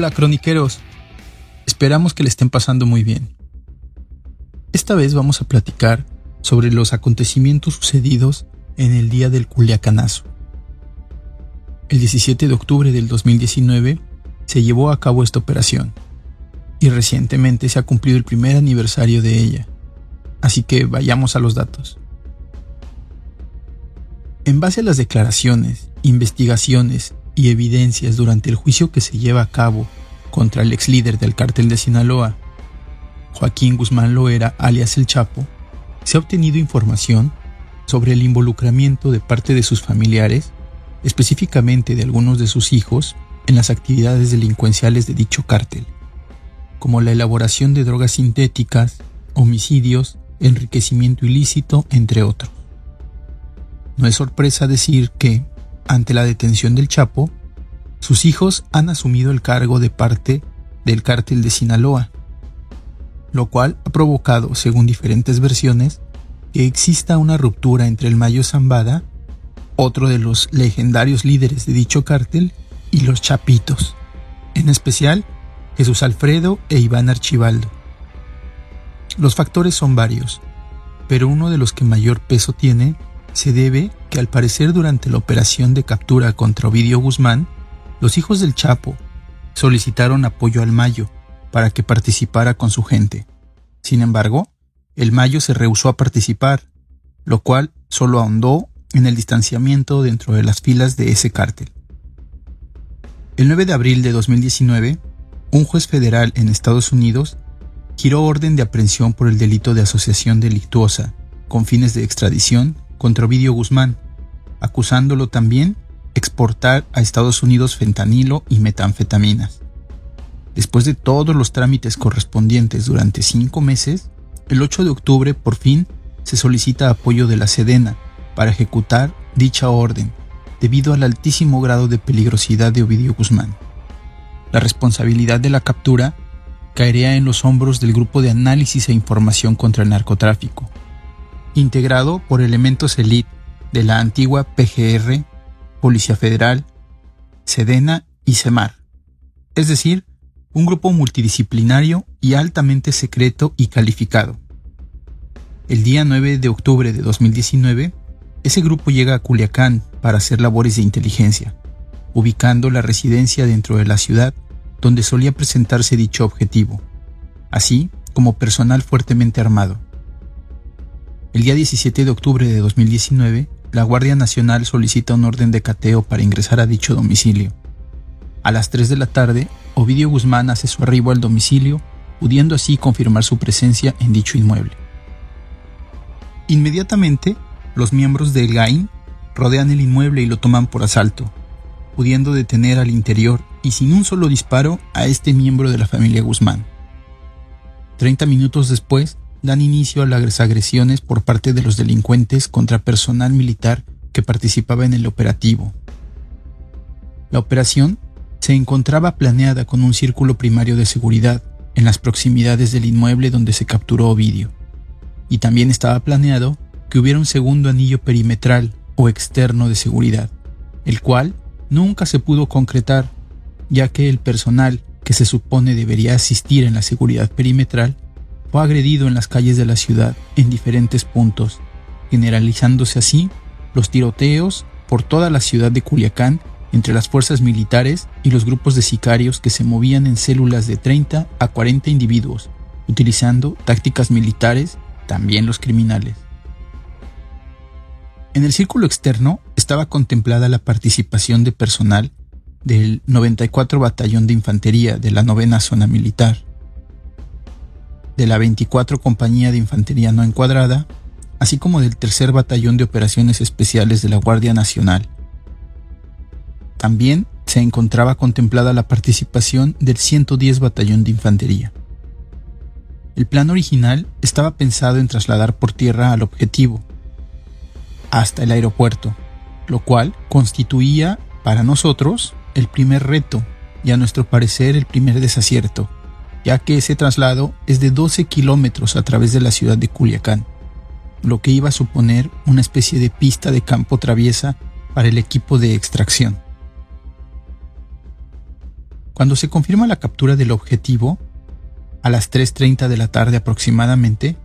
Hola croniqueros, esperamos que le estén pasando muy bien. Esta vez vamos a platicar sobre los acontecimientos sucedidos en el día del Culiacanazo. El 17 de octubre del 2019 se llevó a cabo esta operación y recientemente se ha cumplido el primer aniversario de ella. Así que vayamos a los datos. En base a las declaraciones, investigaciones y evidencias durante el juicio que se lleva a cabo contra el ex líder del cártel de Sinaloa, Joaquín Guzmán Loera, alias El Chapo, se ha obtenido información sobre el involucramiento de parte de sus familiares, específicamente de algunos de sus hijos, en las actividades delincuenciales de dicho cártel, como la elaboración de drogas sintéticas, homicidios, enriquecimiento ilícito, entre otros. No es sorpresa decir que, ante la detención del Chapo, sus hijos han asumido el cargo de parte del cártel de Sinaloa, lo cual ha provocado, según diferentes versiones, que exista una ruptura entre el Mayo Zambada, otro de los legendarios líderes de dicho cártel, y los Chapitos, en especial Jesús Alfredo e Iván Archibaldo. Los factores son varios, pero uno de los que mayor peso tiene se debe que al parecer durante la operación de captura contra Ovidio Guzmán, los hijos del Chapo solicitaron apoyo al Mayo para que participara con su gente. Sin embargo, el Mayo se rehusó a participar, lo cual solo ahondó en el distanciamiento dentro de las filas de ese cártel. El 9 de abril de 2019, un juez federal en Estados Unidos giró orden de aprehensión por el delito de asociación delictuosa con fines de extradición contra Ovidio Guzmán, acusándolo también exportar a Estados Unidos fentanilo y metanfetaminas. Después de todos los trámites correspondientes durante cinco meses, el 8 de octubre por fin se solicita apoyo de la Sedena para ejecutar dicha orden, debido al altísimo grado de peligrosidad de Ovidio Guzmán. La responsabilidad de la captura caería en los hombros del Grupo de Análisis e Información contra el Narcotráfico, integrado por elementos elite de la antigua PGR, Policía Federal, Sedena y CEMAR, es decir, un grupo multidisciplinario y altamente secreto y calificado. El día 9 de octubre de 2019, ese grupo llega a Culiacán para hacer labores de inteligencia, ubicando la residencia dentro de la ciudad donde solía presentarse dicho objetivo, así como personal fuertemente armado. El día 17 de octubre de 2019, la Guardia Nacional solicita un orden de cateo para ingresar a dicho domicilio. A las 3 de la tarde, Ovidio Guzmán hace su arribo al domicilio, pudiendo así confirmar su presencia en dicho inmueble. Inmediatamente, los miembros del GAIN rodean el inmueble y lo toman por asalto, pudiendo detener al interior y sin un solo disparo a este miembro de la familia Guzmán. Treinta minutos después, dan inicio a las agresiones por parte de los delincuentes contra personal militar que participaba en el operativo. La operación se encontraba planeada con un círculo primario de seguridad en las proximidades del inmueble donde se capturó Ovidio, y también estaba planeado que hubiera un segundo anillo perimetral o externo de seguridad, el cual nunca se pudo concretar, ya que el personal que se supone debería asistir en la seguridad perimetral fue agredido en las calles de la ciudad en diferentes puntos, generalizándose así los tiroteos por toda la ciudad de Culiacán entre las fuerzas militares y los grupos de sicarios que se movían en células de 30 a 40 individuos, utilizando tácticas militares, también los criminales. En el círculo externo estaba contemplada la participación de personal del 94 Batallón de Infantería de la Novena Zona Militar, de la 24 Compañía de Infantería No Encuadrada, así como del Tercer Batallón de Operaciones Especiales de la Guardia Nacional. También se encontraba contemplada la participación del 110 Batallón de Infantería. El plan original estaba pensado en trasladar por tierra al objetivo, hasta el aeropuerto, lo cual constituía para nosotros el primer reto y a nuestro parecer el primer desacierto ya que ese traslado es de 12 kilómetros a través de la ciudad de Culiacán, lo que iba a suponer una especie de pista de campo traviesa para el equipo de extracción. Cuando se confirma la captura del objetivo, a las 3.30 de la tarde aproximadamente,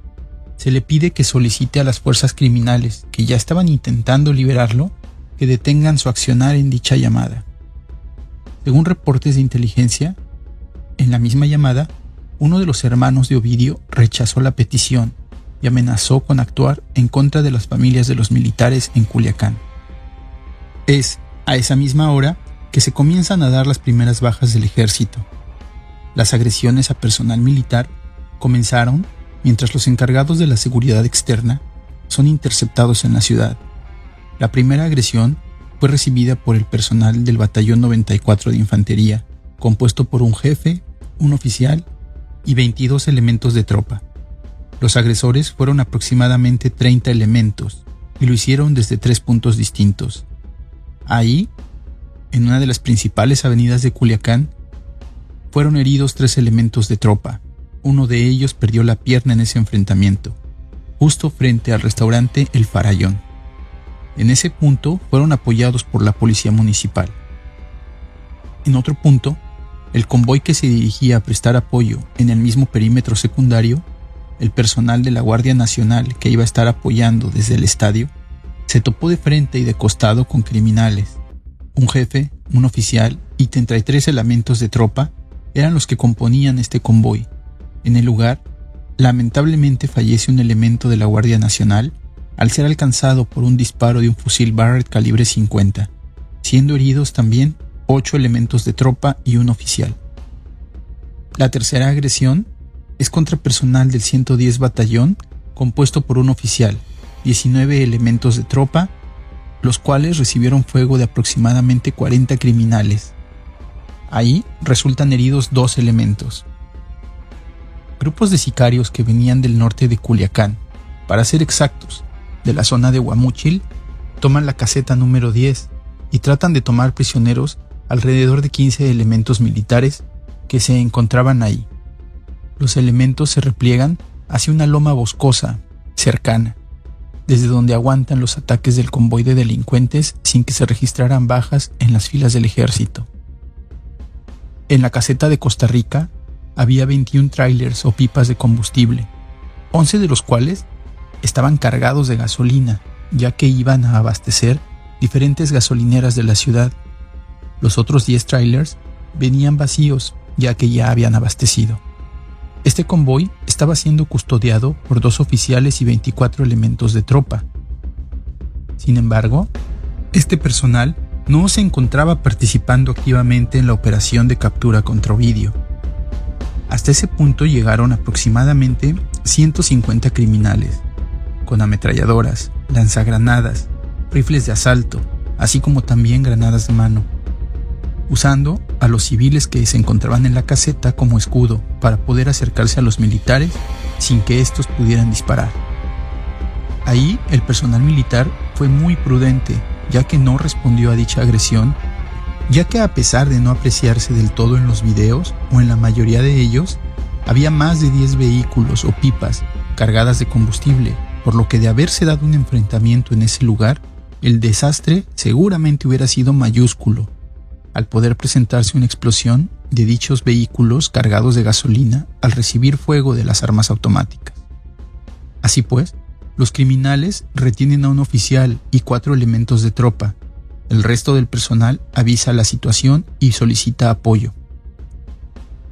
se le pide que solicite a las fuerzas criminales que ya estaban intentando liberarlo que detengan su accionar en dicha llamada. Según reportes de inteligencia, en la misma llamada, uno de los hermanos de Ovidio rechazó la petición y amenazó con actuar en contra de las familias de los militares en Culiacán. Es a esa misma hora que se comienzan a dar las primeras bajas del ejército. Las agresiones a personal militar comenzaron mientras los encargados de la seguridad externa son interceptados en la ciudad. La primera agresión fue recibida por el personal del Batallón 94 de Infantería, compuesto por un jefe, un oficial y 22 elementos de tropa. Los agresores fueron aproximadamente 30 elementos y lo hicieron desde tres puntos distintos. Ahí, en una de las principales avenidas de Culiacán, fueron heridos tres elementos de tropa. Uno de ellos perdió la pierna en ese enfrentamiento, justo frente al restaurante El Farallón. En ese punto fueron apoyados por la policía municipal. En otro punto, el convoy que se dirigía a prestar apoyo en el mismo perímetro secundario, el personal de la Guardia Nacional que iba a estar apoyando desde el estadio, se topó de frente y de costado con criminales. Un jefe, un oficial y 33 elementos de tropa eran los que componían este convoy. En el lugar, lamentablemente fallece un elemento de la Guardia Nacional al ser alcanzado por un disparo de un fusil Barrett calibre 50, siendo heridos también ocho elementos de tropa y un oficial. La tercera agresión es contra personal del 110 Batallón, compuesto por un oficial, 19 elementos de tropa, los cuales recibieron fuego de aproximadamente 40 criminales. Ahí resultan heridos dos elementos. Grupos de sicarios que venían del norte de Culiacán, para ser exactos, de la zona de Guamúchil, toman la caseta número 10 y tratan de tomar prisioneros alrededor de 15 elementos militares que se encontraban ahí. Los elementos se repliegan hacia una loma boscosa, cercana, desde donde aguantan los ataques del convoy de delincuentes sin que se registraran bajas en las filas del ejército. En la caseta de Costa Rica había 21 trailers o pipas de combustible, 11 de los cuales estaban cargados de gasolina, ya que iban a abastecer diferentes gasolineras de la ciudad los otros 10 trailers venían vacíos ya que ya habían abastecido. Este convoy estaba siendo custodiado por dos oficiales y 24 elementos de tropa. Sin embargo, este personal no se encontraba participando activamente en la operación de captura contra Ovidio. Hasta ese punto llegaron aproximadamente 150 criminales, con ametralladoras, lanzagranadas, rifles de asalto, así como también granadas de mano usando a los civiles que se encontraban en la caseta como escudo para poder acercarse a los militares sin que estos pudieran disparar. Ahí el personal militar fue muy prudente, ya que no respondió a dicha agresión, ya que a pesar de no apreciarse del todo en los videos o en la mayoría de ellos, había más de 10 vehículos o pipas cargadas de combustible, por lo que de haberse dado un enfrentamiento en ese lugar, el desastre seguramente hubiera sido mayúsculo al poder presentarse una explosión de dichos vehículos cargados de gasolina al recibir fuego de las armas automáticas. Así pues, los criminales retienen a un oficial y cuatro elementos de tropa. El resto del personal avisa la situación y solicita apoyo.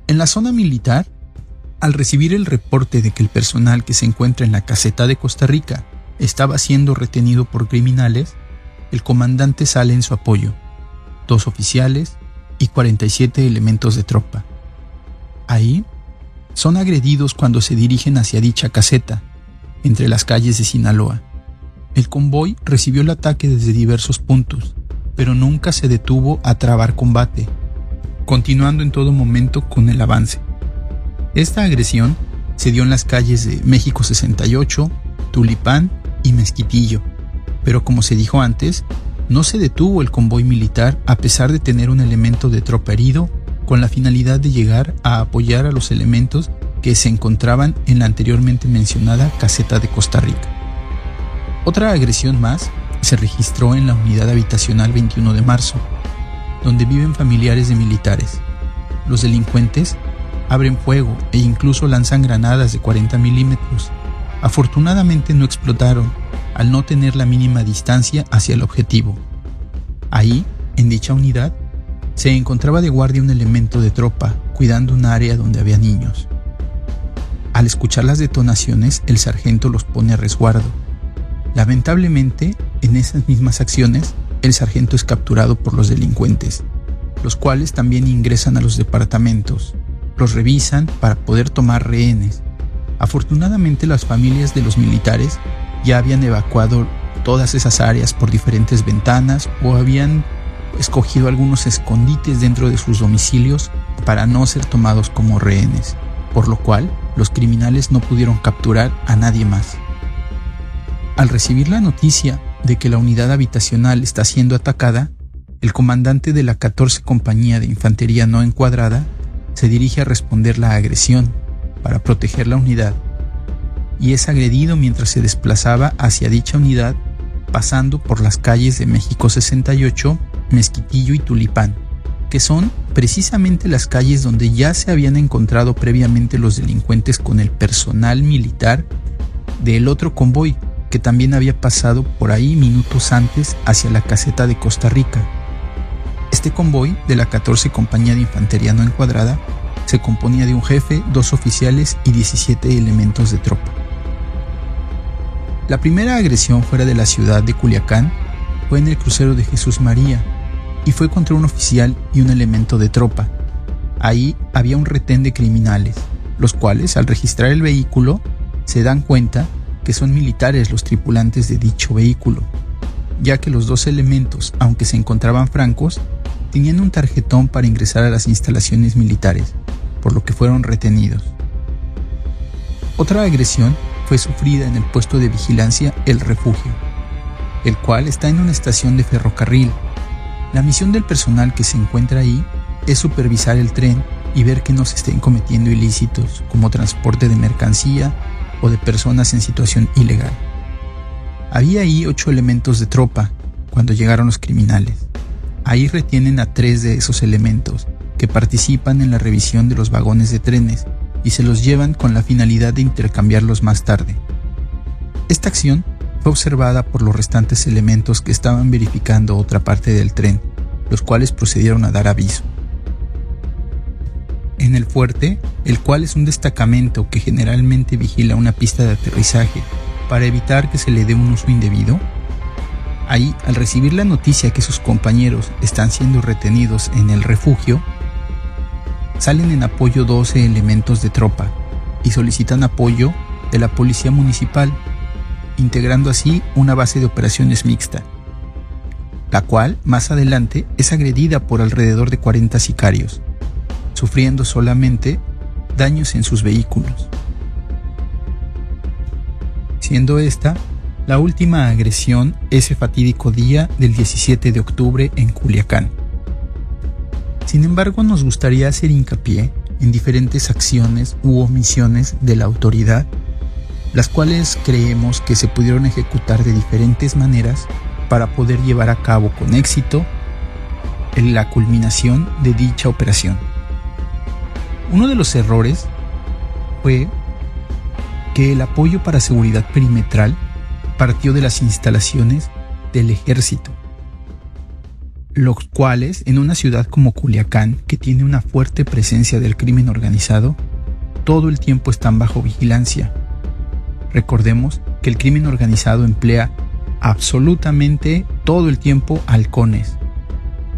En la zona militar, al recibir el reporte de que el personal que se encuentra en la caseta de Costa Rica estaba siendo retenido por criminales, el comandante sale en su apoyo dos oficiales y 47 elementos de tropa. Ahí son agredidos cuando se dirigen hacia dicha caseta, entre las calles de Sinaloa. El convoy recibió el ataque desde diversos puntos, pero nunca se detuvo a trabar combate, continuando en todo momento con el avance. Esta agresión se dio en las calles de México 68, Tulipán y Mezquitillo, pero como se dijo antes, no se detuvo el convoy militar a pesar de tener un elemento de tropa herido con la finalidad de llegar a apoyar a los elementos que se encontraban en la anteriormente mencionada caseta de Costa Rica. Otra agresión más se registró en la unidad habitacional 21 de marzo, donde viven familiares de militares. los delincuentes abren fuego e incluso lanzan granadas de 40 milímetros. Afortunadamente no explotaron, al no tener la mínima distancia hacia el objetivo. Ahí, en dicha unidad, se encontraba de guardia un elemento de tropa, cuidando un área donde había niños. Al escuchar las detonaciones, el sargento los pone a resguardo. Lamentablemente, en esas mismas acciones, el sargento es capturado por los delincuentes, los cuales también ingresan a los departamentos, los revisan para poder tomar rehenes. Afortunadamente las familias de los militares ya habían evacuado todas esas áreas por diferentes ventanas o habían escogido algunos escondites dentro de sus domicilios para no ser tomados como rehenes, por lo cual los criminales no pudieron capturar a nadie más. Al recibir la noticia de que la unidad habitacional está siendo atacada, el comandante de la 14 Compañía de Infantería no encuadrada se dirige a responder la agresión para proteger la unidad y es agredido mientras se desplazaba hacia dicha unidad pasando por las calles de México 68, Mezquitillo y Tulipán, que son precisamente las calles donde ya se habían encontrado previamente los delincuentes con el personal militar del otro convoy que también había pasado por ahí minutos antes hacia la caseta de Costa Rica. Este convoy de la 14 Compañía de Infantería no encuadrada se componía de un jefe, dos oficiales y 17 elementos de tropa. La primera agresión fuera de la ciudad de Culiacán fue en el crucero de Jesús María y fue contra un oficial y un elemento de tropa. Ahí había un retén de criminales, los cuales al registrar el vehículo se dan cuenta que son militares los tripulantes de dicho vehículo, ya que los dos elementos, aunque se encontraban francos, tenían un tarjetón para ingresar a las instalaciones militares, por lo que fueron retenidos. Otra agresión fue sufrida en el puesto de vigilancia El Refugio, el cual está en una estación de ferrocarril. La misión del personal que se encuentra ahí es supervisar el tren y ver que no se estén cometiendo ilícitos como transporte de mercancía o de personas en situación ilegal. Había ahí ocho elementos de tropa cuando llegaron los criminales. Ahí retienen a tres de esos elementos que participan en la revisión de los vagones de trenes y se los llevan con la finalidad de intercambiarlos más tarde. Esta acción fue observada por los restantes elementos que estaban verificando otra parte del tren, los cuales procedieron a dar aviso. En el fuerte, el cual es un destacamento que generalmente vigila una pista de aterrizaje para evitar que se le dé un uso indebido, ahí al recibir la noticia que sus compañeros están siendo retenidos en el refugio, salen en apoyo 12 elementos de tropa y solicitan apoyo de la Policía Municipal, integrando así una base de operaciones mixta, la cual más adelante es agredida por alrededor de 40 sicarios, sufriendo solamente daños en sus vehículos. Siendo esta la última agresión ese fatídico día del 17 de octubre en Culiacán. Sin embargo, nos gustaría hacer hincapié en diferentes acciones u omisiones de la autoridad, las cuales creemos que se pudieron ejecutar de diferentes maneras para poder llevar a cabo con éxito la culminación de dicha operación. Uno de los errores fue que el apoyo para seguridad perimetral partió de las instalaciones del ejército los cuales en una ciudad como Culiacán, que tiene una fuerte presencia del crimen organizado, todo el tiempo están bajo vigilancia. Recordemos que el crimen organizado emplea absolutamente todo el tiempo halcones,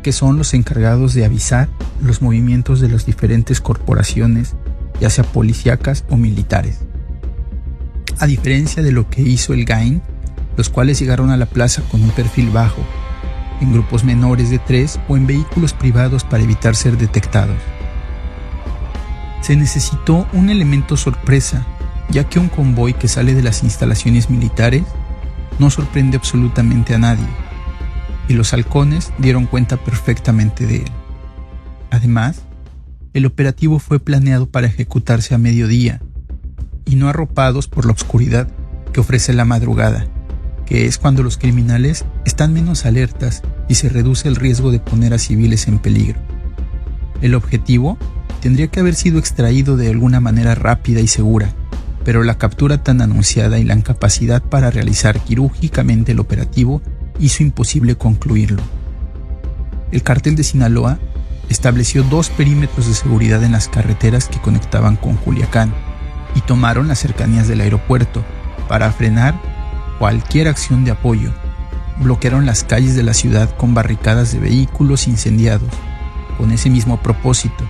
que son los encargados de avisar los movimientos de las diferentes corporaciones, ya sea policíacas o militares. A diferencia de lo que hizo el GAIN, los cuales llegaron a la plaza con un perfil bajo, en grupos menores de tres o en vehículos privados para evitar ser detectados. Se necesitó un elemento sorpresa, ya que un convoy que sale de las instalaciones militares no sorprende absolutamente a nadie, y los halcones dieron cuenta perfectamente de él. Además, el operativo fue planeado para ejecutarse a mediodía, y no arropados por la oscuridad que ofrece la madrugada que es cuando los criminales están menos alertas y se reduce el riesgo de poner a civiles en peligro. El objetivo tendría que haber sido extraído de alguna manera rápida y segura, pero la captura tan anunciada y la incapacidad para realizar quirúrgicamente el operativo hizo imposible concluirlo. El cartel de Sinaloa estableció dos perímetros de seguridad en las carreteras que conectaban con Culiacán y tomaron las cercanías del aeropuerto para frenar cualquier acción de apoyo. Bloquearon las calles de la ciudad con barricadas de vehículos incendiados, con ese mismo propósito.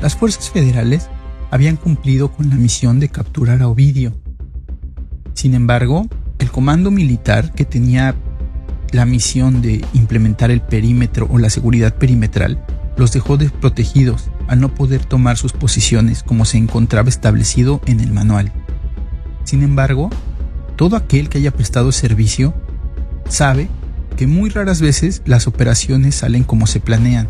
Las fuerzas federales habían cumplido con la misión de capturar a Ovidio. Sin embargo, el comando militar que tenía la misión de implementar el perímetro o la seguridad perimetral los dejó desprotegidos al no poder tomar sus posiciones como se encontraba establecido en el manual. Sin embargo, todo aquel que haya prestado servicio sabe que muy raras veces las operaciones salen como se planean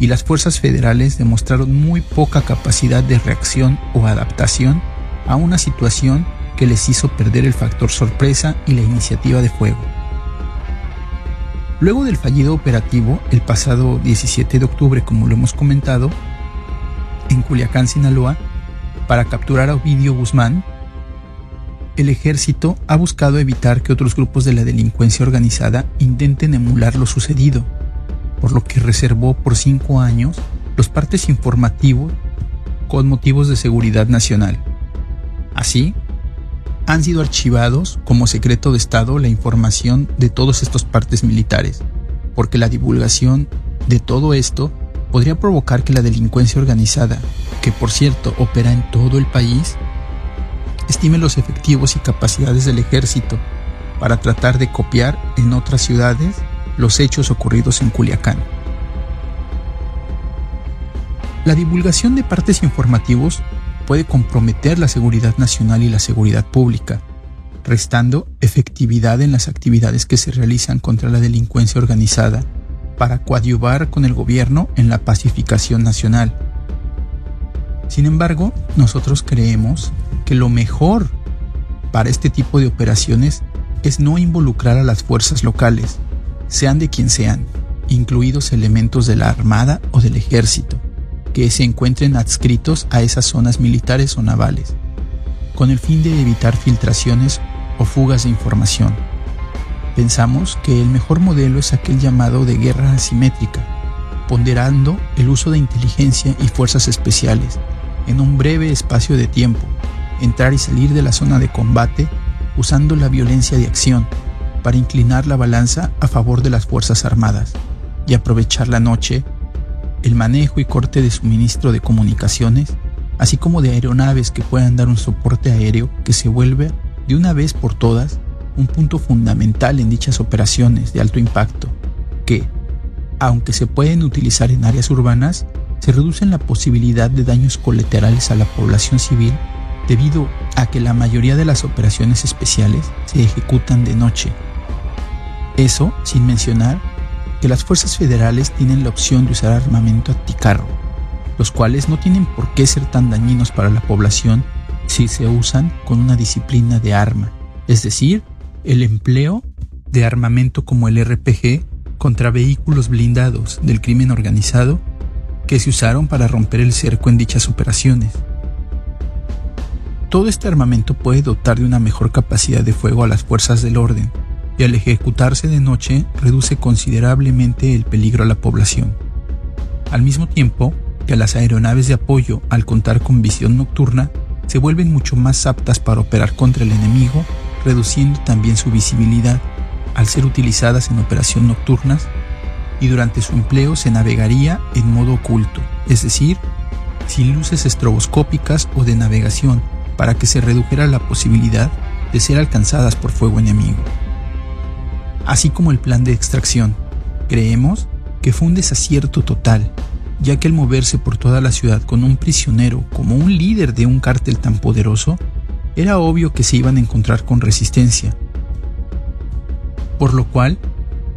y las fuerzas federales demostraron muy poca capacidad de reacción o adaptación a una situación que les hizo perder el factor sorpresa y la iniciativa de fuego. Luego del fallido operativo, el pasado 17 de octubre, como lo hemos comentado, en Culiacán, Sinaloa, para capturar a Ovidio Guzmán, el ejército ha buscado evitar que otros grupos de la delincuencia organizada intenten emular lo sucedido, por lo que reservó por cinco años los partes informativos con motivos de seguridad nacional. Así, han sido archivados como secreto de Estado la información de todos estos partes militares, porque la divulgación de todo esto podría provocar que la delincuencia organizada, que por cierto opera en todo el país, estime los efectivos y capacidades del ejército para tratar de copiar en otras ciudades los hechos ocurridos en Culiacán. La divulgación de partes informativos puede comprometer la seguridad nacional y la seguridad pública, restando efectividad en las actividades que se realizan contra la delincuencia organizada para coadyuvar con el gobierno en la pacificación nacional. Sin embargo, nosotros creemos que lo mejor para este tipo de operaciones es no involucrar a las fuerzas locales, sean de quien sean, incluidos elementos de la Armada o del Ejército que se encuentren adscritos a esas zonas militares o navales, con el fin de evitar filtraciones o fugas de información. Pensamos que el mejor modelo es aquel llamado de guerra asimétrica, ponderando el uso de inteligencia y fuerzas especiales en un breve espacio de tiempo, entrar y salir de la zona de combate usando la violencia de acción para inclinar la balanza a favor de las Fuerzas Armadas y aprovechar la noche el manejo y corte de suministro de comunicaciones, así como de aeronaves que puedan dar un soporte aéreo que se vuelve, de una vez por todas, un punto fundamental en dichas operaciones de alto impacto, que, aunque se pueden utilizar en áreas urbanas, se reducen la posibilidad de daños colaterales a la población civil debido a que la mayoría de las operaciones especiales se ejecutan de noche. Eso sin mencionar que las fuerzas federales tienen la opción de usar armamento anticarro, los cuales no tienen por qué ser tan dañinos para la población si se usan con una disciplina de arma, es decir, el empleo de armamento como el RPG contra vehículos blindados del crimen organizado que se usaron para romper el cerco en dichas operaciones. Todo este armamento puede dotar de una mejor capacidad de fuego a las fuerzas del orden, y al ejecutarse de noche reduce considerablemente el peligro a la población. Al mismo tiempo que las aeronaves de apoyo, al contar con visión nocturna, se vuelven mucho más aptas para operar contra el enemigo, reduciendo también su visibilidad al ser utilizadas en operación nocturnas y durante su empleo se navegaría en modo oculto, es decir, sin luces estroboscópicas o de navegación, para que se redujera la posibilidad de ser alcanzadas por fuego enemigo así como el plan de extracción. Creemos que fue un desacierto total, ya que al moverse por toda la ciudad con un prisionero como un líder de un cártel tan poderoso, era obvio que se iban a encontrar con resistencia. Por lo cual,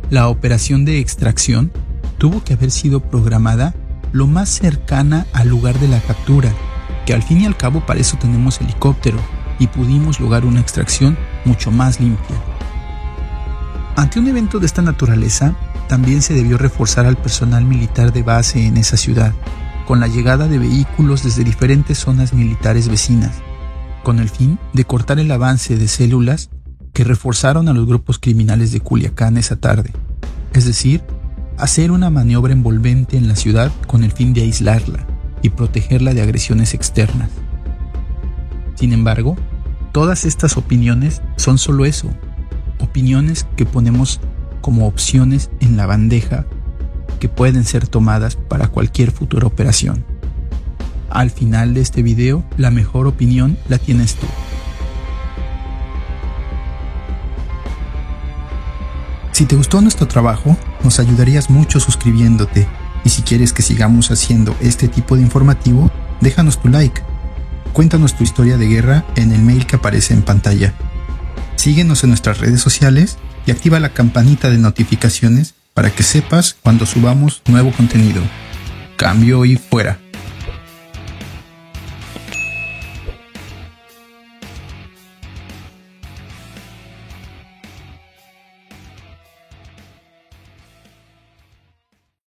la operación de extracción tuvo que haber sido programada lo más cercana al lugar de la captura, que al fin y al cabo para eso tenemos helicóptero y pudimos lograr una extracción mucho más limpia. Ante un evento de esta naturaleza, también se debió reforzar al personal militar de base en esa ciudad, con la llegada de vehículos desde diferentes zonas militares vecinas, con el fin de cortar el avance de células que reforzaron a los grupos criminales de Culiacán esa tarde, es decir, hacer una maniobra envolvente en la ciudad con el fin de aislarla y protegerla de agresiones externas. Sin embargo, todas estas opiniones son solo eso, opiniones que ponemos como opciones en la bandeja que pueden ser tomadas para cualquier futura operación. Al final de este video, la mejor opinión la tienes tú. Si te gustó nuestro trabajo, nos ayudarías mucho suscribiéndote y si quieres que sigamos haciendo este tipo de informativo, déjanos tu like. Cuéntanos tu historia de guerra en el mail que aparece en pantalla. Síguenos en nuestras redes sociales y activa la campanita de notificaciones para que sepas cuando subamos nuevo contenido. Cambio y fuera.